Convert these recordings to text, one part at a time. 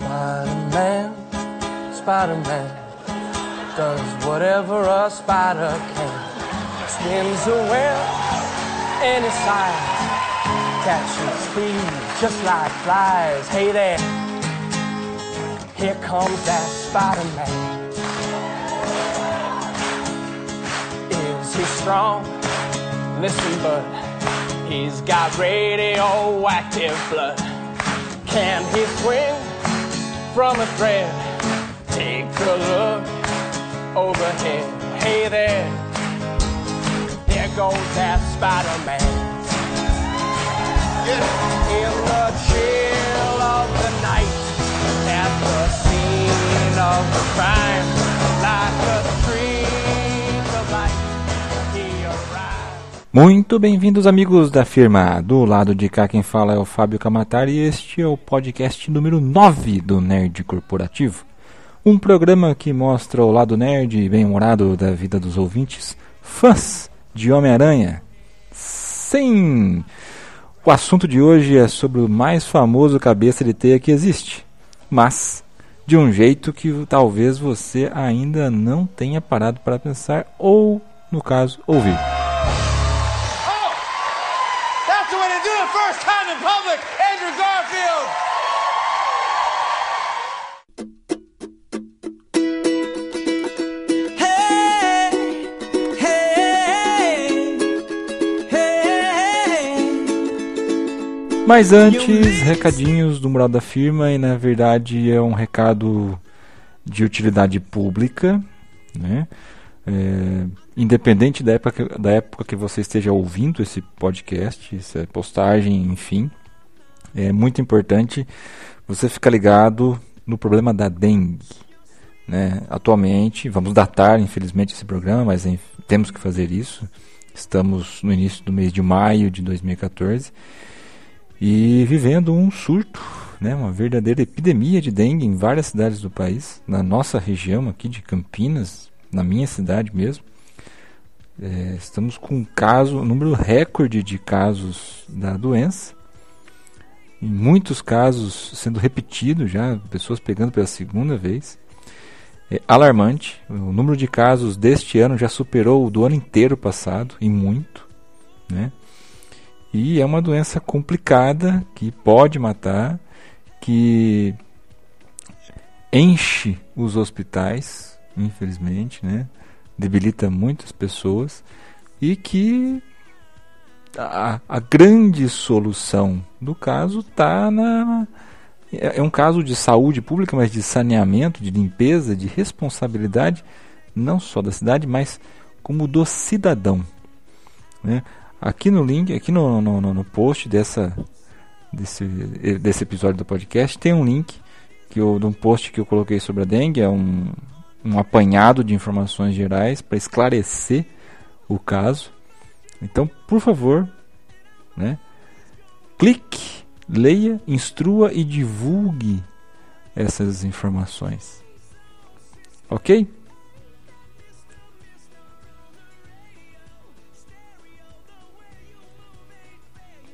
Spider-Man, Spider-Man does whatever a spider can. Spins a web any size, catches thieves just like flies. Hey there, here comes that Spider-Man. Is he strong? Listen, bud, he's got radioactive blood. Can he swing from a thread? Take a look overhead. Hey there, here goes that Spider-Man. In the chill of the night, at the scene of the crime, Muito bem-vindos, amigos da firma. Do lado de cá, quem fala é o Fábio Camatari e este é o podcast número 9 do Nerd Corporativo. Um programa que mostra o lado nerd e bem-humorado da vida dos ouvintes, fãs de Homem-Aranha. Sim! O assunto de hoje é sobre o mais famoso cabeça de teia que existe, mas de um jeito que talvez você ainda não tenha parado para pensar ou, no caso, ouvir. Mas antes, recadinhos do Mural da Firma e na verdade é um recado de utilidade pública, né? É, independente da época, da época que você esteja ouvindo esse podcast, essa postagem, enfim, é muito importante você ficar ligado no problema da dengue. Né? Atualmente, vamos datar, infelizmente, esse programa, mas temos que fazer isso. Estamos no início do mês de maio de 2014 e vivendo um surto, né, uma verdadeira epidemia de dengue em várias cidades do país, na nossa região aqui de Campinas, na minha cidade mesmo. É, estamos com um caso, um número recorde de casos da doença. Em muitos casos sendo repetido já, pessoas pegando pela segunda vez. É alarmante. O número de casos deste ano já superou o do ano inteiro passado, e muito. Né? E é uma doença complicada que pode matar, que enche os hospitais, infelizmente, né? debilita muitas pessoas e que a, a grande solução do caso está na. É é um caso de saúde pública, mas de saneamento, de limpeza, de responsabilidade, não só da cidade, mas como do cidadão. Né? Aqui no link, aqui no, no, no- post dessa, desse, desse episódio do podcast, tem um link que eu, de um post que eu coloquei sobre a dengue, é um, um apanhado de informações gerais para esclarecer o caso. Então, por favor, né, clique, leia, instrua e divulgue essas informações. Ok?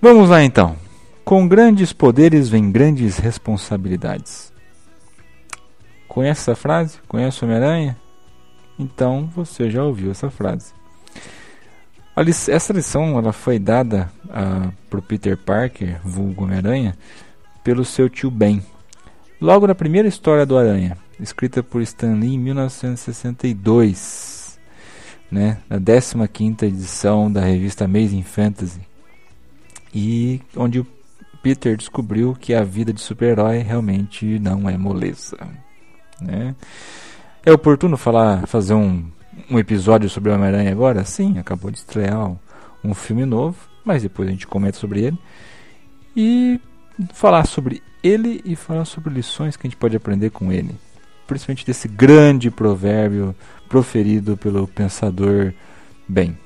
Vamos lá então. Com grandes poderes vem grandes responsabilidades. Conhece essa frase? Conhece Homem-Aranha? Então você já ouviu essa frase. Essa lição ela foi dada ah, para Peter Parker, vulgo Homem-Aranha, pelo seu tio Ben. Logo na primeira história do Aranha, escrita por Stan Lee em 1962, né, na 15ª edição da revista Amazing Fantasy, e onde o Peter descobriu que a vida de super-herói realmente não é moleza. Né? É oportuno falar, fazer um, um episódio sobre o Homem-Aranha agora? Sim, acabou de estrear um, filme novo, mas depois a gente comenta sobre ele. E falar sobre ele e falar sobre lições que a gente pode aprender com ele. Principalmente desse grande provérbio proferido pelo pensador Ben,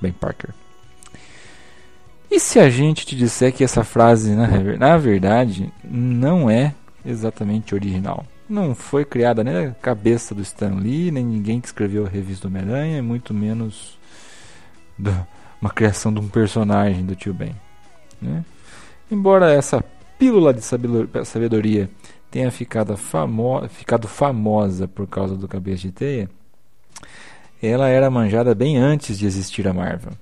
Ben Parker. E se a gente te disser que essa frase, na, verdade, não é exatamente original? Não foi criada nem na cabeça do Stan Lee, nem ninguém que escreveu a revista Homem-Aranha, muito menos do- uma criação de um personagem do tio Ben. né? Embora essa pílula de sabedoria tenha ficado, famo ficado famosa por causa do Cabeça de Teia, ela era manjada bem antes de existir a Marvel.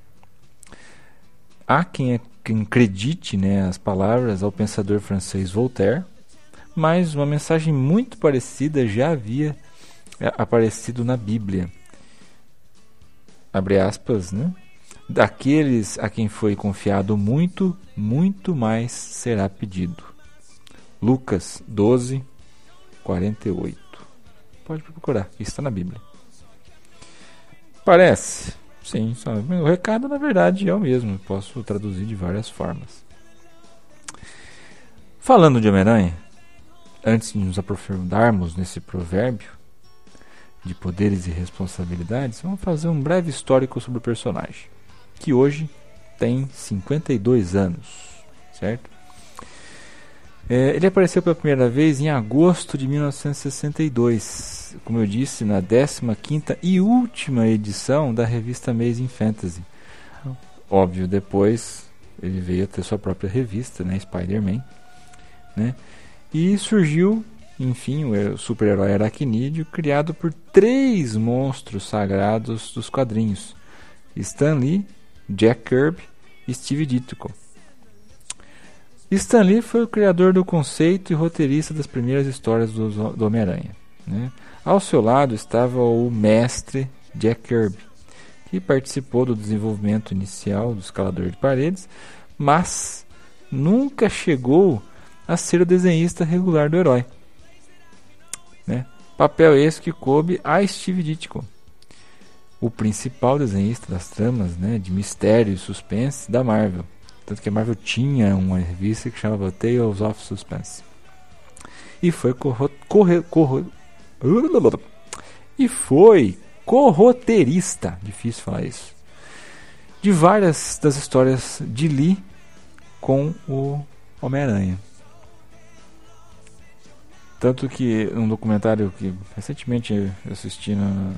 Há quem, quem acredite né, as palavras ao pensador francês Voltaire, mas uma mensagem muito parecida já havia é, aparecido na Bíblia. Abre aspas, né? Daqueles a quem foi confiado muito, muito mais será pedido. Lucas 12, 48. Pode procurar, está na Bíblia. Parece. Sim, o recado na verdade é o mesmo. Posso traduzir de várias formas. Falando de Homem-Aranha, antes de nos aprofundarmos nesse provérbio de poderes e responsabilidades, vamos fazer um breve histórico sobre o personagem, que hoje tem 52 anos, certo? É, ele apareceu pela primeira vez em agosto de 1962, como eu disse, na 15ª e última edição da revista Amazing Fantasy. Óbvio, depois ele veio a ter sua própria revista, né, Spider-Man, né? E surgiu, enfim, o super-herói aracnídeo criado por três monstros sagrados dos quadrinhos: Stan Lee, Jack Kirby e Steve Ditko. Stan Lee foi o criador do conceito e roteirista das primeiras histórias do, do Homem-Aranha. Né? Ao seu lado estava o mestre Jack Kirby, que participou do desenvolvimento inicial do escalador de paredes, mas nunca chegou a ser o desenhista regular do herói. Né? Papel esse que coube a Steve Ditko, o principal desenhista das tramas né, de mistério e suspense da Marvel. Tanto que a Marvel tinha uma revista que chamava Tales of Suspense. E foi corro, corre, corro, e foi corroteirista, difícil falar isso, de várias das histórias de Lee com o Homem-Aranha. Tanto que um documentário que recentemente eu assisti na,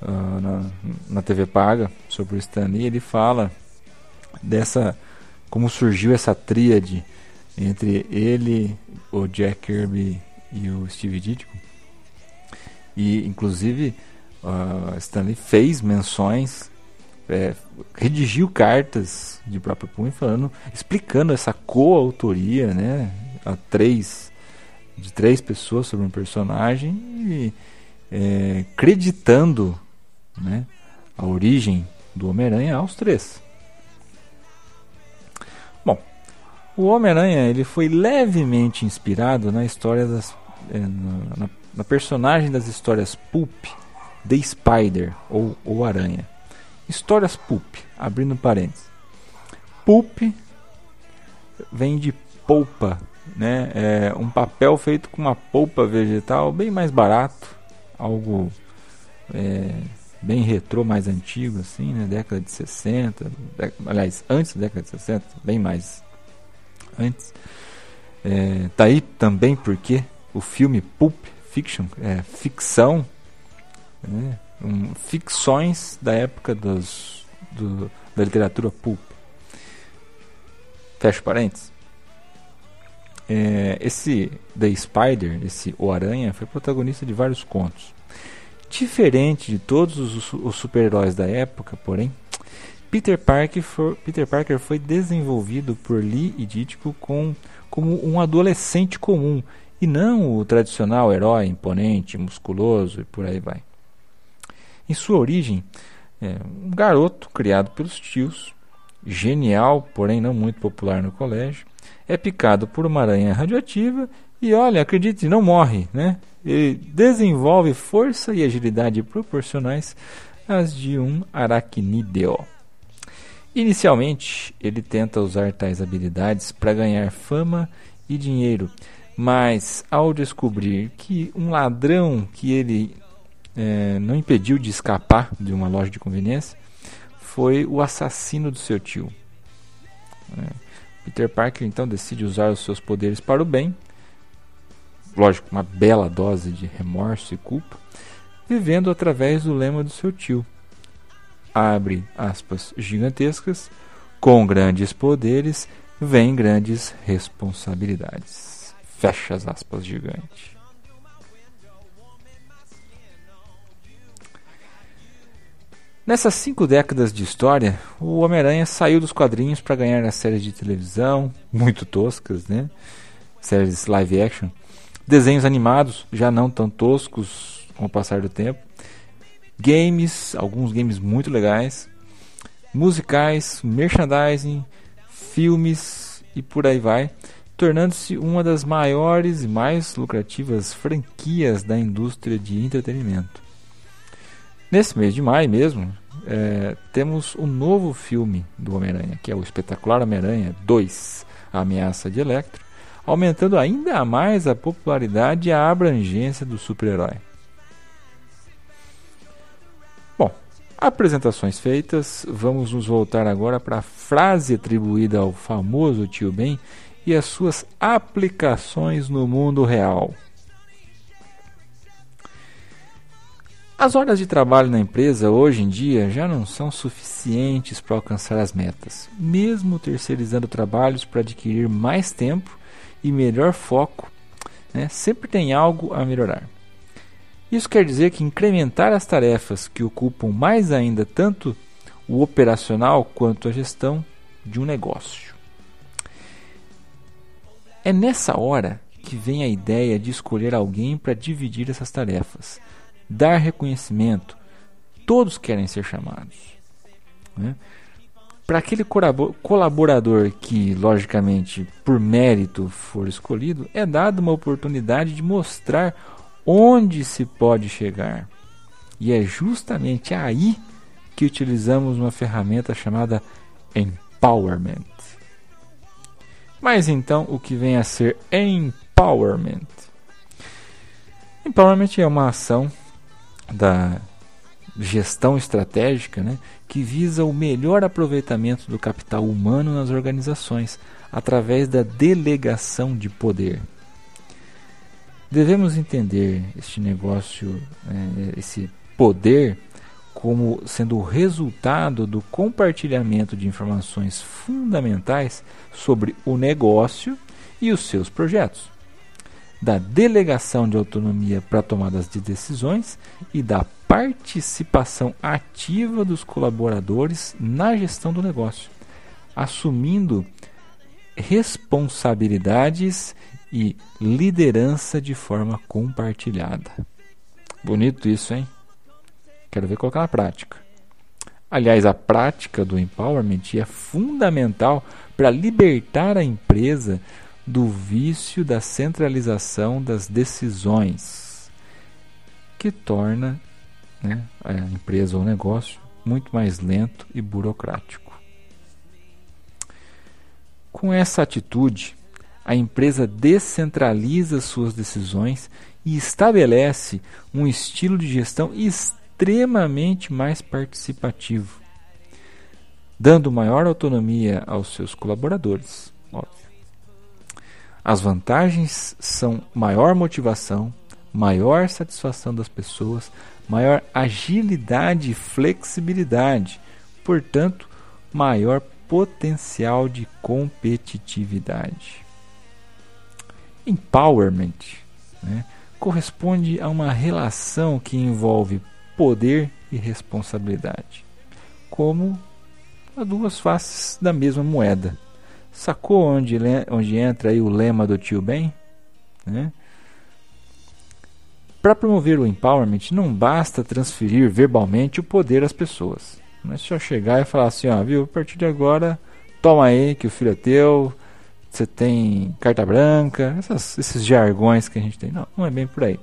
uh, na, na TV Paga sobre o Stan Lee, ele fala dessa como surgiu essa tríade entre ele, o Jack Kirby e o Steve Ditko. E inclusive uh, Stanley fez menções, é, redigiu cartas de próprio punho falando, explicando essa coautoria, né, a três de três pessoas sobre um personagem e é, creditando né, a origem do Homem-Aranha aos três. O Homem-Aranha ele foi levemente inspirado na história das, é, na, na, personagem das histórias pulp The Spider ou o Aranha. Histórias pulp, abrindo parênteses. Pulp vem de polpa né? É um papel feito com uma polpa vegetal bem mais barato, algo é, bem retrô, mais antigo, assim, né? Década de 60, aliás, antes da década de 60, bem mais antes. É, tá aí também porque o filme Pulp Fiction, é ficção, né? um, ficções da época dos, do, da literatura pulp. Fecha parênteses. É, esse The Spider, esse O Aranha, foi protagonista de vários contos. Diferente de todos os, os super-heróis da época, porém, Peter Parker, for, Peter Parker foi desenvolvido por Lee e Ditko com, como um adolescente comum e não o tradicional herói imponente, musculoso e por aí vai. Em sua origem, é um garoto criado pelos tios, genial, porém não muito popular no colégio, é picado por uma aranha radioativa e, olha, acredite, não morre, né? Ele desenvolve força e agilidade proporcionais às de um aracnídeo. Inicialmente, ele tenta usar tais habilidades para ganhar fama e dinheiro, mas ao descobrir que um ladrão que ele é, não impediu de escapar de uma loja de conveniência foi o assassino do seu tio. É. Peter Parker então decide usar os seus poderes para o bem, lógico, uma bela dose de remorso e culpa, vivendo através do lema do seu tio. Abre aspas gigantescas, com grandes poderes vem grandes responsabilidades. Fecha as aspas gigante. Nessas cinco décadas de história, o Homem-Aranha saiu dos quadrinhos para ganhar as séries de televisão, muito toscas, né? Séries live action, desenhos animados, já não tão toscos com o passar do tempo, games, alguns games muito legais, musicais, merchandising, filmes e por aí vai, tornando-se uma das maiores e mais lucrativas franquias da indústria de entretenimento. Nesse mês de maio mesmo, é, temos um novo filme do Homem-Aranha, que é o Espetacular Homem-Aranha 2, A Ameaça de Electro, aumentando ainda mais a popularidade e a abrangência do super-herói. Apresentações feitas, vamos nos voltar agora para a frase atribuída ao famoso Tio Ben e as suas aplicações no mundo real. As horas de trabalho na empresa hoje em dia já não são suficientes para alcançar as metas, mesmo terceirizando trabalhos para adquirir mais tempo e melhor foco, né, sempre tem algo a melhorar. Isso quer dizer que incrementar as tarefas que ocupam mais ainda tanto o operacional quanto a gestão de um negócio. É nessa hora que vem a ideia de escolher alguém para dividir essas tarefas dar reconhecimento. Todos querem ser chamados. Né? Para aquele colaborador que, logicamente, por mérito for escolhido, é dada uma oportunidade de mostrar onde se pode chegar. E é justamente aí que utilizamos uma ferramenta chamada Empowerment. Mas então, o que vem a ser Empowerment? Empowerment é uma ação da gestão estratégica, né, que visa o melhor aproveitamento do capital humano nas organizações através da delegação de poder. Devemos entender este negócio, né, esse poder, como sendo o resultado do compartilhamento de informações fundamentais sobre o negócio e os seus projetos da delegação de autonomia para tomadas de decisões e da participação ativa dos colaboradores na gestão do negócio, assumindo responsabilidades e liderança de forma compartilhada. Bonito isso, hein? Quero ver colocar na prática. Aliás, a prática do empowerment é fundamental para libertar a empresa do vício da centralização das decisões, que torna né, a empresa ou negócio muito mais lento e burocrático. Com essa atitude, a empresa descentraliza suas decisões e estabelece um estilo de gestão extremamente mais participativo, dando maior autonomia aos seus colaboradores. Óbvio. As vantagens são maior motivação, maior satisfação das pessoas, maior agilidade e flexibilidade, portanto, maior potencial de competitividade. Empowerment né, corresponde a uma relação que envolve poder e responsabilidade, como as duas faces da mesma moeda. Sacou onde, onde entra aí o lema do tio Ben? Né? Para promover o empowerment, não basta transferir verbalmente o poder às pessoas. Não é só chegar e falar assim, ó, viu, a partir de agora, toma aí que o filho é teu, você tem carta branca, essas, esses jargões que a gente tem. Não, não é bem por aí.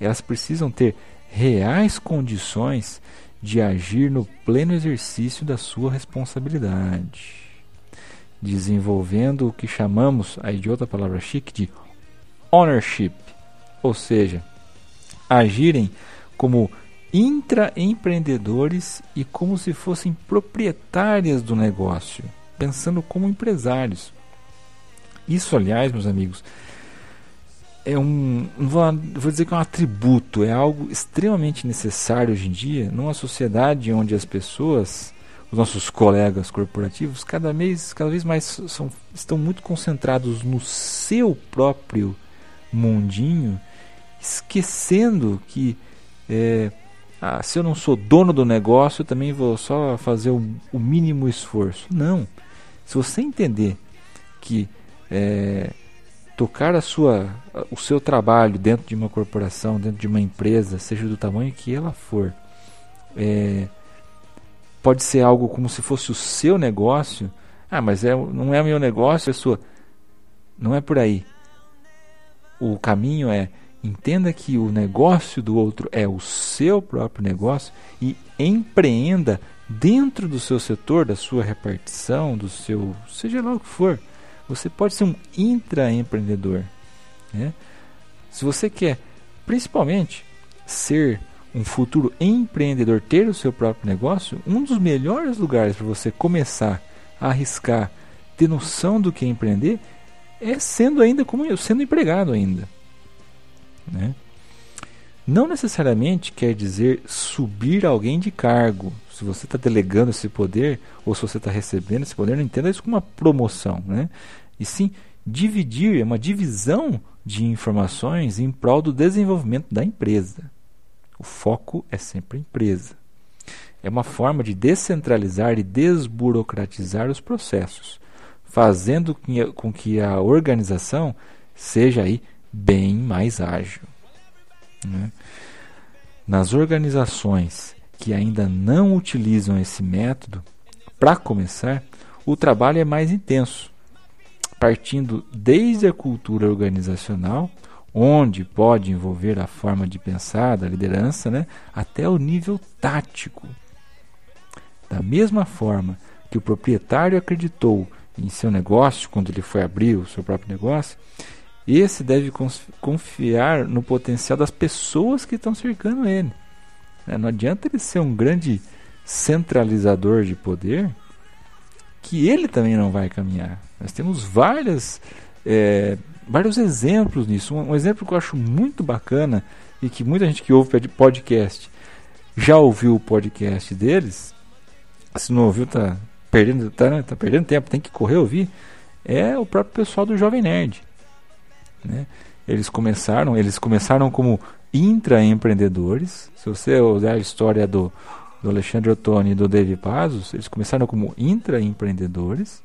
Elas precisam ter reais condições de agir no pleno exercício da sua responsabilidade desenvolvendo o que chamamos aí de outra palavra chique de ownership, ou seja, agirem como intraempreendedores e como se fossem proprietárias do negócio, pensando como empresários. Isso, aliás, meus amigos, é um, vou, vou dizer que é um atributo, é algo extremamente necessário hoje em dia, numa sociedade onde as pessoas os nossos colegas corporativos cada vez, cada vez mais são, estão muito concentrados no seu próprio mundinho, esquecendo que é, ah, se eu não sou dono do negócio, eu também vou só fazer o, o mínimo esforço. Não. Se você entender que é, tocar a sua, o seu trabalho dentro de uma corporação, dentro de uma empresa, seja do tamanho que ela for, é, pode ser algo como se fosse o seu negócio. Ah, mas é, não é meu negócio, é sua. Não é por aí. O caminho é entenda que o negócio do outro é o seu próprio negócio e empreenda dentro do seu setor, da sua repartição, do seu, seja lá o que for. Você pode ser um intraempreendedor. Né? Se você quer, principalmente, ser um futuro empreendedor, ter o seu próprio negócio, um dos melhores lugares para você começar a arriscar, ter noção do que é empreender, é sendo ainda como eu, sendo empregado ainda. Né? Não necessariamente quer dizer subir alguém de cargo. Se você está delegando esse poder, ou se você está recebendo esse poder, não entenda isso como uma promoção. Né? E sim dividir, é uma divisão de informações em prol do desenvolvimento da empresa. O foco é sempre a empresa. É uma forma de descentralizar e desburocratizar os processos, fazendo com que a organização seja aí bem mais ágil. Né? Nas organizações que ainda não utilizam esse método, para começar, o trabalho é mais intenso, partindo desde a cultura organizacional, onde pode envolver a forma de pensar da liderança, né, até o nível tático. Da mesma forma que o proprietário acreditou em seu negócio quando ele foi abrir o seu próprio negócio, esse deve confiar no potencial das pessoas que estão cercando ele. É, não adianta ele ser um grande centralizador de poder, que ele também não vai caminhar. Nós temos várias, é, vários exemplos nisso. Um, um, exemplo que eu acho muito bacana e que muita gente que ouve podcast já ouviu o podcast deles. Se não ouviu, tá perdendo, tá, tá perdendo tempo, tem que correr ouvir. É o próprio pessoal do Jovem Nerd. Né? Eles começaram, eles começaram como intraempreendedores. Se você olhar a história do, do Alexandre Ottoni e do David Pazos, eles começaram como intraempreendedores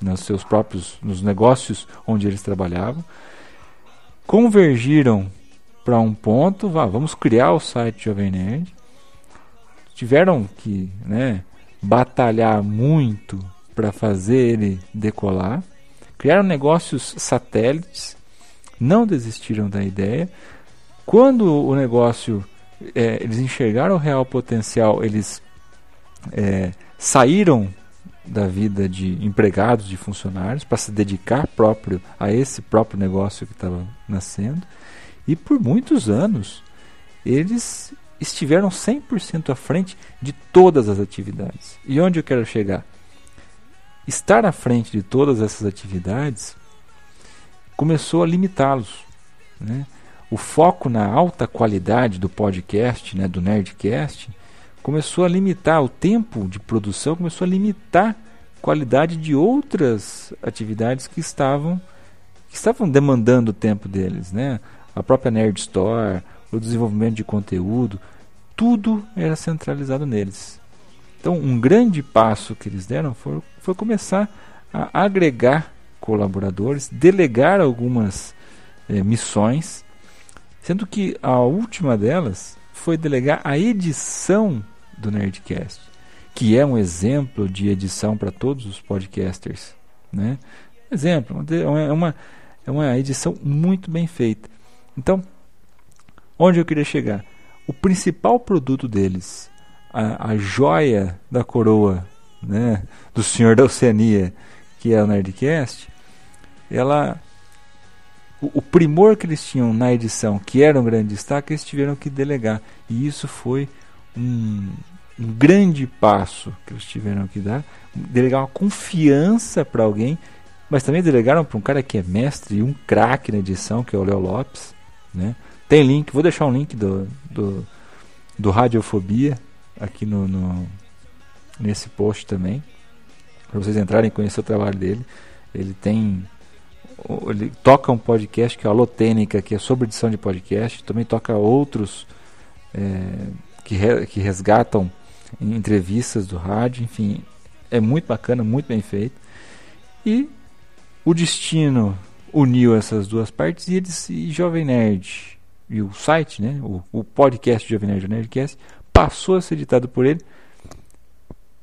nos seus próprios nos negócios onde eles trabalhavam. Convergiram para um ponto, vá, vamos criar o site Jovem Nerd. Tiveram que, né, batalhar muito para fazer ele decolar. Criaram negócios satélites não desistiram da ideia. Quando o negócio, é, eles enxergaram o real potencial, eles é, saíram da vida de empregados, de funcionários, para se dedicar próprio a esse próprio negócio que estava nascendo. E por muitos anos, eles estiveram 100% à frente de todas as atividades. E onde eu quero chegar? Estar à frente de todas essas atividades começou a limitá-los. Né? O foco na alta qualidade do podcast, né, do Nerdcast, começou a limitar o tempo de produção, começou a limitar a qualidade de outras atividades que estavam que estavam demandando o tempo deles, né? A própria Nerd Store, o desenvolvimento de conteúdo, tudo era centralizado neles. Então, um grande passo que eles deram foi, foi começar a agregar colaboradores, delegar algumas é, missões, sendo que a última delas foi delegar a edição do Nerdcast, que é um exemplo de edição para todos os podcasters. Né? Exemplo, é uma, é uma edição muito bem feita. Então, onde eu queria chegar? O principal produto deles, a, a joia da coroa né, do Senhor da Oceania, que é o Nerdcast, ela o, o, primor que eles tinham na edição, que era um grande destaque, eles tiveram que delegar. E isso foi um, um grande passo que eles tiveram que dar. Delegar uma confiança para alguém, mas também delegaram para um cara que é mestre e um craque na edição, que é o Léo Lopes. Né? Tem link, vou deixar um link do, do, do Radiofobia aqui no, no, nesse post também, para vocês entrarem e conhecer o trabalho dele. Ele tem ele toca um podcast que é a Lotênica, que é sobre edição de podcast, também toca outros é, que, re, que resgatam entrevistas do rádio, enfim, é muito bacana, muito bem feito. E o destino uniu essas duas partes e eles e Jovem Nerd e o site, né, o, o podcast Jovem Nerd, o Nerdcast, passou a ser editado por ele.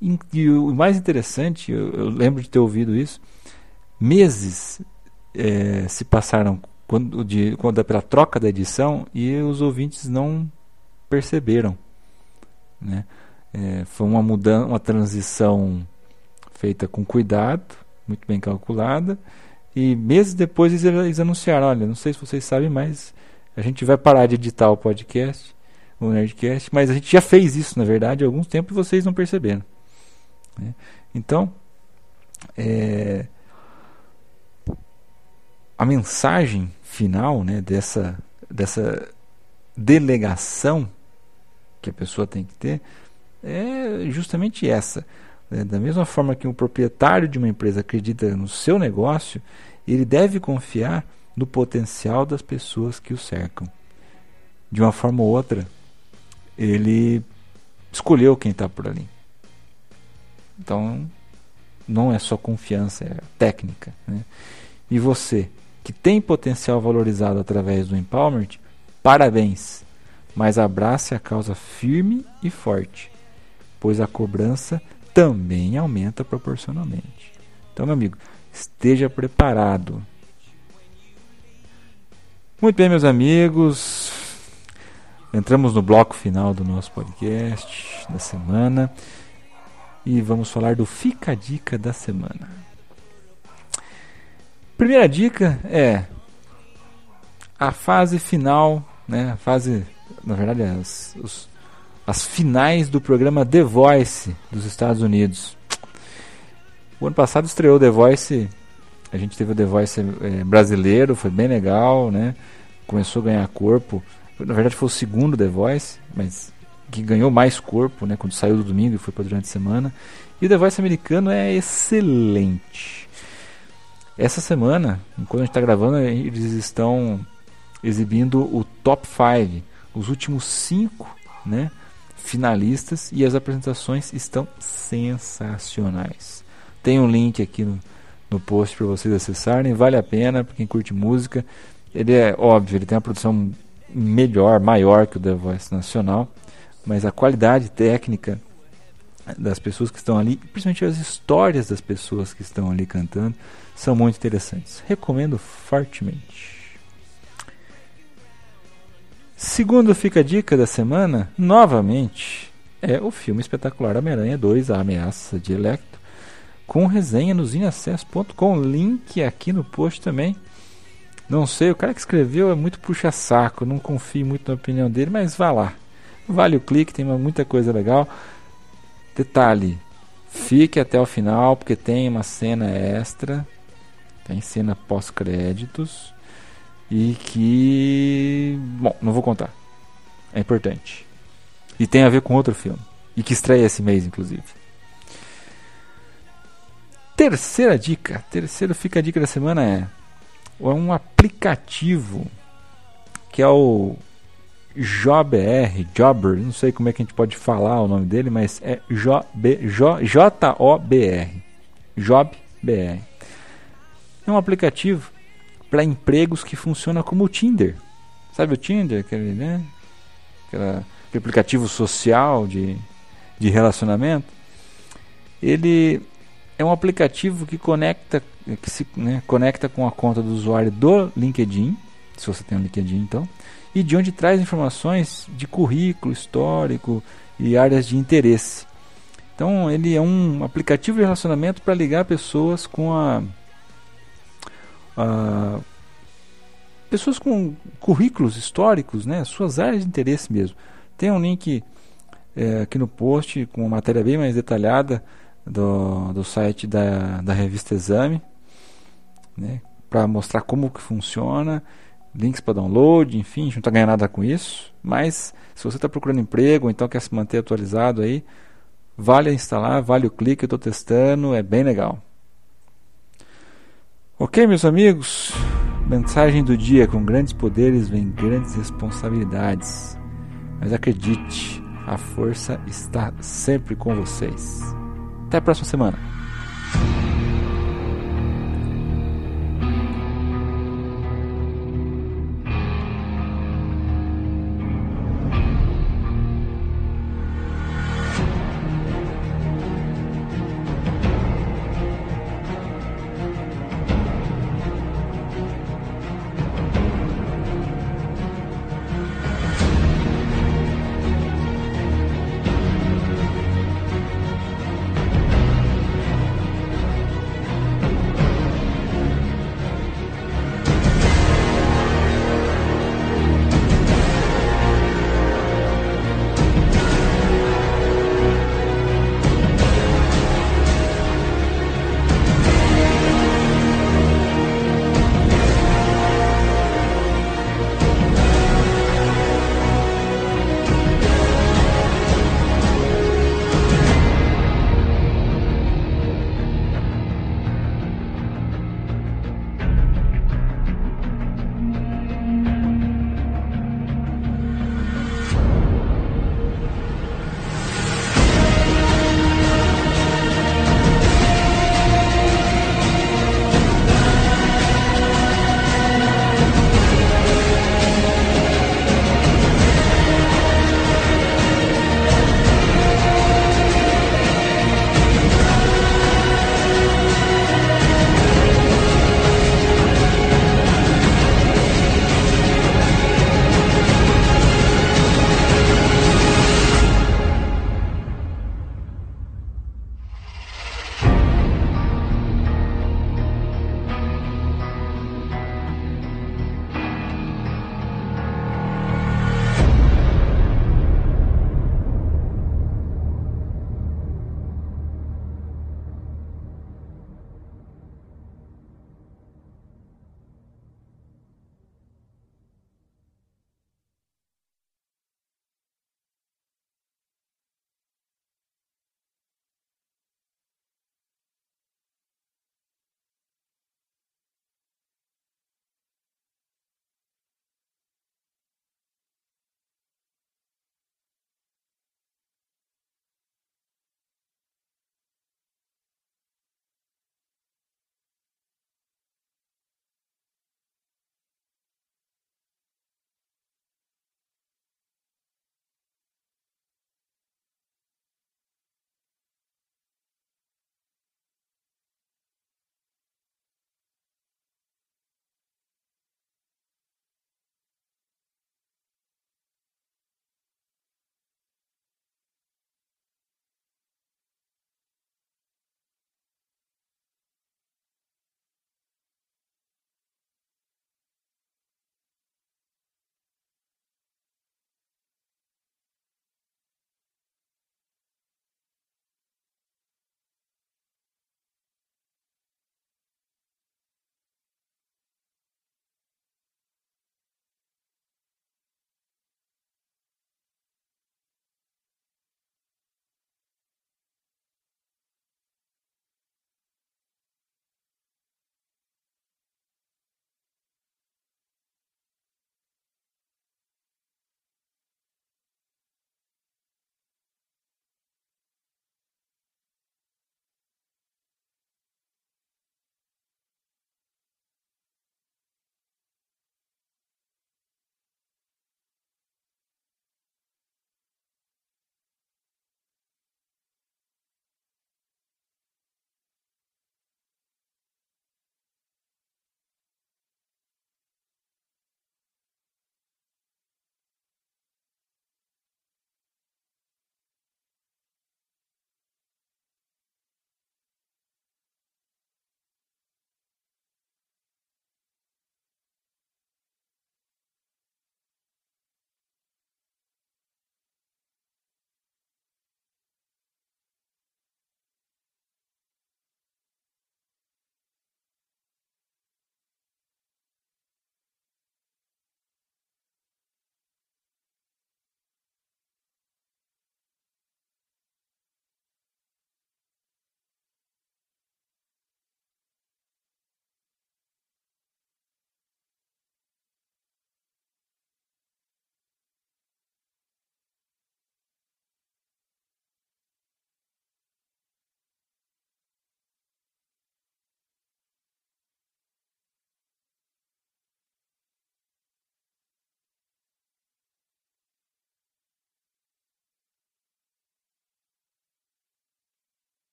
E, e o mais interessante, eu, eu, lembro de ter ouvido isso, meses é, se passaram quando, de, quando pela troca da edição e os ouvintes não perceberam, né? É, foi uma mudança, uma transição feita com cuidado, muito bem calculada. E meses depois eles, anunciaram: olha, não sei se vocês sabem, mas a gente vai parar de editar o podcast, o Nerdcast, mas a gente já fez isso, na verdade, há alguns tempos e vocês não perceberam. Né? Então, é, a mensagem final né, dessa, dessa delegação que a pessoa tem que ter é justamente essa. Né? Da mesma forma que um proprietário de uma empresa acredita no seu negócio, ele deve confiar no potencial das pessoas que o cercam. De uma forma ou outra, ele escolheu quem está por ali. Então, não é só confiança, é técnica. Né? E você, que tem potencial valorizado através do Empowerment, parabéns! Mas abrace a causa firme e forte pois a cobrança também aumenta proporcionalmente. Então, meu amigo, esteja preparado. Muito bem, meus amigos. Entramos no bloco final do nosso podcast da semana e vamos falar do Fica a Dica da semana. Primeira dica é a fase final, né? A fase, na verdade, as, os, as finais do programa The Voice dos Estados Unidos. O ano passado estreou The Voice, a gente teve o The Voice é, brasileiro, foi bem legal, né? Começou a ganhar corpo. Na verdade foi o segundo The Voice, mas que ganhou mais corpo, né? Quando saiu do domingo e foi para durante a semana. E o The Voice americano é excelente. Essa semana, enquanto a gente está gravando, eles estão exibindo o top 5, os últimos 5, né? finalistas e as apresentações estão sensacionais. Tem um link aqui no, no post para vocês acessarem, vale a pena para quem curte música. Ele é óbvio, ele tem uma produção melhor, maior que o The Voice Nacional, mas a qualidade técnica das pessoas que estão ali, principalmente as histórias das pessoas que estão ali cantando, são muito interessantes. Recomendo fortemente. Segundo fica a dica da semana, novamente, é o filme espetacular Homem-Aranha 2, A Ameaça de Electro, com resenha no zineacesso.com, link aqui no post também. Não sei, o cara que escreveu é muito puxa-saco, não confio muito na opinião dele, mas vá lá. Vale o clique, tem muita coisa legal. Detalhe, fique até o final, porque tem uma cena extra, tem cena pós-créditos e que. Bom, não vou contar. É importante. E tem a ver com outro filme. E que estreia esse mês, inclusive. Terceira dica. Terceiro fica a dica da semana é, é um aplicativo que é o JobR, Jobber, não sei como é que a gente pode falar o nome dele, mas é J-O-B-R. JobBR. É um aplicativo para empregos que funciona como o Tinder. Sabe o Tinder? Aquele, né? Aquela, aquele aplicativo social de, de relacionamento. Ele é um aplicativo que conecta, que se né, conecta com a conta do usuário do LinkedIn, se você tem um LinkedIn então, e de onde traz informações de currículo, histórico e áreas de interesse. Então ele é um aplicativo de relacionamento para ligar pessoas com a ah, pessoas com currículos históricos, né, suas áreas de interesse mesmo. Tem um link é, aqui no post com uma matéria bem mais detalhada do, do site da, da revista Exame, né, para mostrar como que funciona, links para download, enfim, a gente não está ganhando nada com isso, mas se você está procurando emprego ou então quer se manter atualizado aí, Vale instalar, vale o clique, eu estou testando, é bem legal. Ok, meus amigos? Mensagem do dia: com grandes poderes vem grandes responsabilidades. Mas acredite, a força está sempre com vocês. Até a próxima semana.